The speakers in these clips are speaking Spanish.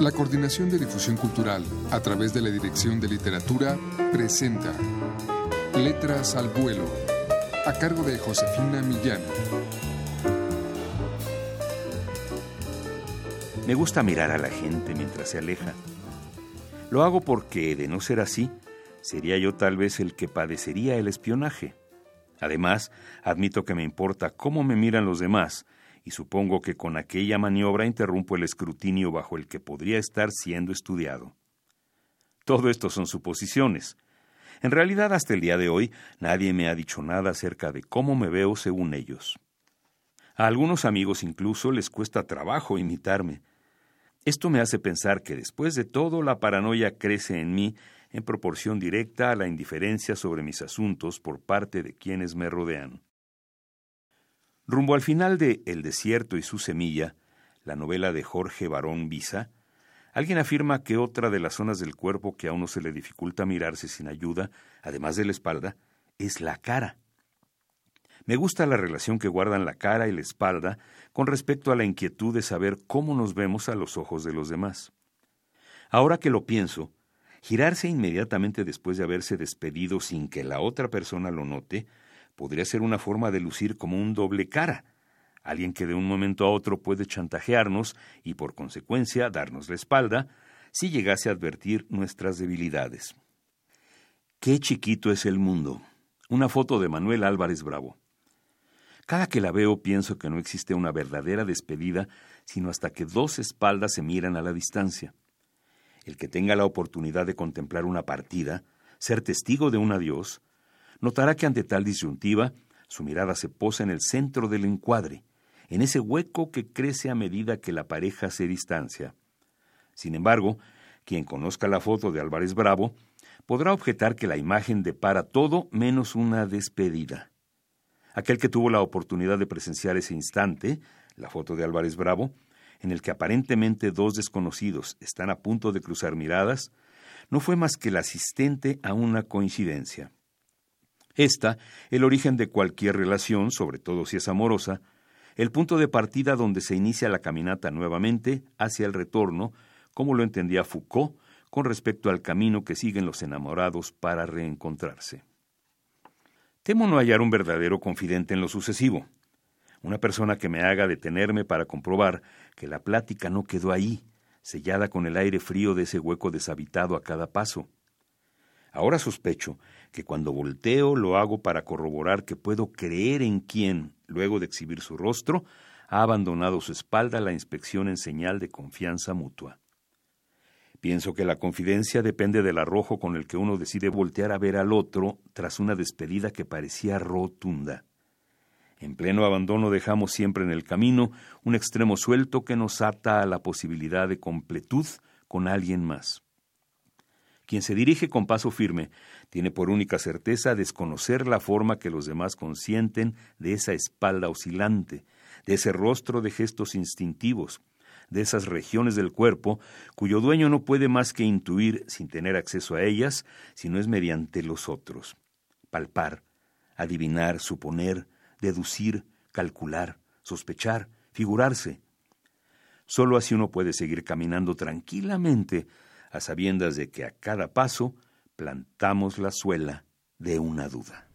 La Coordinación de Difusión Cultural, a través de la Dirección de Literatura, presenta Letras al Vuelo, a cargo de Josefina Millán. Me gusta mirar a la gente mientras se aleja. Lo hago porque, de no ser así, sería yo tal vez el que padecería el espionaje. Además, admito que me importa cómo me miran los demás, y supongo que con aquella maniobra interrumpo el escrutinio bajo el que podría estar siendo estudiado. Todo esto son suposiciones. En realidad, hasta el día de hoy, nadie me ha dicho nada acerca de cómo me veo según ellos. A algunos amigos incluso les cuesta trabajo imitarme. Esto me hace pensar que después de todo la paranoia crece en mí en proporción directa a la indiferencia sobre mis asuntos por parte de quienes me rodean. Rumbo al final de El desierto y su semilla, la novela de Jorge Barón Visa, alguien afirma que otra de las zonas del cuerpo que a uno se le dificulta mirarse sin ayuda, además de la espalda, es la cara. Me gusta la relación que guardan la cara y la espalda con respecto a la inquietud de saber cómo nos vemos a los ojos de los demás. Ahora que lo pienso, girarse inmediatamente después de haberse despedido sin que la otra persona lo note podría ser una forma de lucir como un doble cara, alguien que de un momento a otro puede chantajearnos y por consecuencia darnos la espalda si llegase a advertir nuestras debilidades. Qué chiquito es el mundo. Una foto de Manuel Álvarez Bravo. Cada que la veo pienso que no existe una verdadera despedida, sino hasta que dos espaldas se miran a la distancia. El que tenga la oportunidad de contemplar una partida, ser testigo de un adiós, notará que ante tal disyuntiva su mirada se posa en el centro del encuadre, en ese hueco que crece a medida que la pareja se distancia. Sin embargo, quien conozca la foto de Álvarez Bravo podrá objetar que la imagen depara todo menos una despedida. Aquel que tuvo la oportunidad de presenciar ese instante, la foto de Álvarez Bravo, en el que aparentemente dos desconocidos están a punto de cruzar miradas, no fue más que el asistente a una coincidencia. Esta, el origen de cualquier relación, sobre todo si es amorosa, el punto de partida donde se inicia la caminata nuevamente hacia el retorno, como lo entendía Foucault con respecto al camino que siguen los enamorados para reencontrarse. Temo no hallar un verdadero confidente en lo sucesivo, una persona que me haga detenerme para comprobar que la plática no quedó ahí, sellada con el aire frío de ese hueco deshabitado a cada paso. Ahora sospecho que cuando volteo lo hago para corroborar que puedo creer en quien, luego de exhibir su rostro, ha abandonado su espalda a la inspección en señal de confianza mutua. Pienso que la confidencia depende del arrojo con el que uno decide voltear a ver al otro tras una despedida que parecía rotunda. En pleno abandono dejamos siempre en el camino un extremo suelto que nos ata a la posibilidad de completud con alguien más. Quien se dirige con paso firme tiene por única certeza desconocer la forma que los demás consienten de esa espalda oscilante, de ese rostro de gestos instintivos, de esas regiones del cuerpo cuyo dueño no puede más que intuir sin tener acceso a ellas, si no es mediante los otros. Palpar, adivinar, suponer, deducir, calcular, sospechar, figurarse. Solo así uno puede seguir caminando tranquilamente a sabiendas de que a cada paso plantamos la suela de una duda.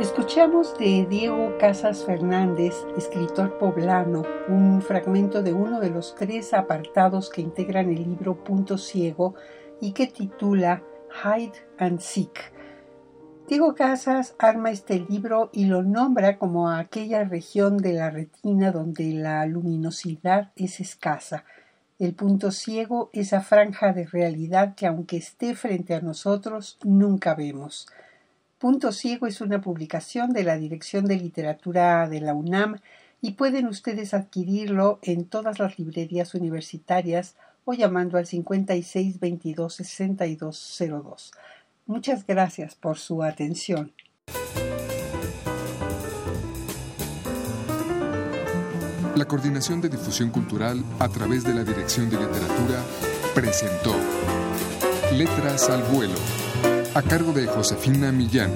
Escuchamos de Diego Casas Fernández, escritor poblano, un fragmento de uno de los tres apartados que integran el libro Punto Ciego y que titula Hide and Seek Diego Casas arma este libro y lo nombra como aquella región de la retina donde la luminosidad es escasa. El punto ciego, esa franja de realidad que aunque esté frente a nosotros, nunca vemos. Punto Ciego es una publicación de la Dirección de Literatura de la UNAM y pueden ustedes adquirirlo en todas las librerías universitarias o llamando al 56 22 6202. Muchas gracias por su atención. La Coordinación de Difusión Cultural a través de la Dirección de Literatura presentó Letras al Vuelo, a cargo de Josefina Millán.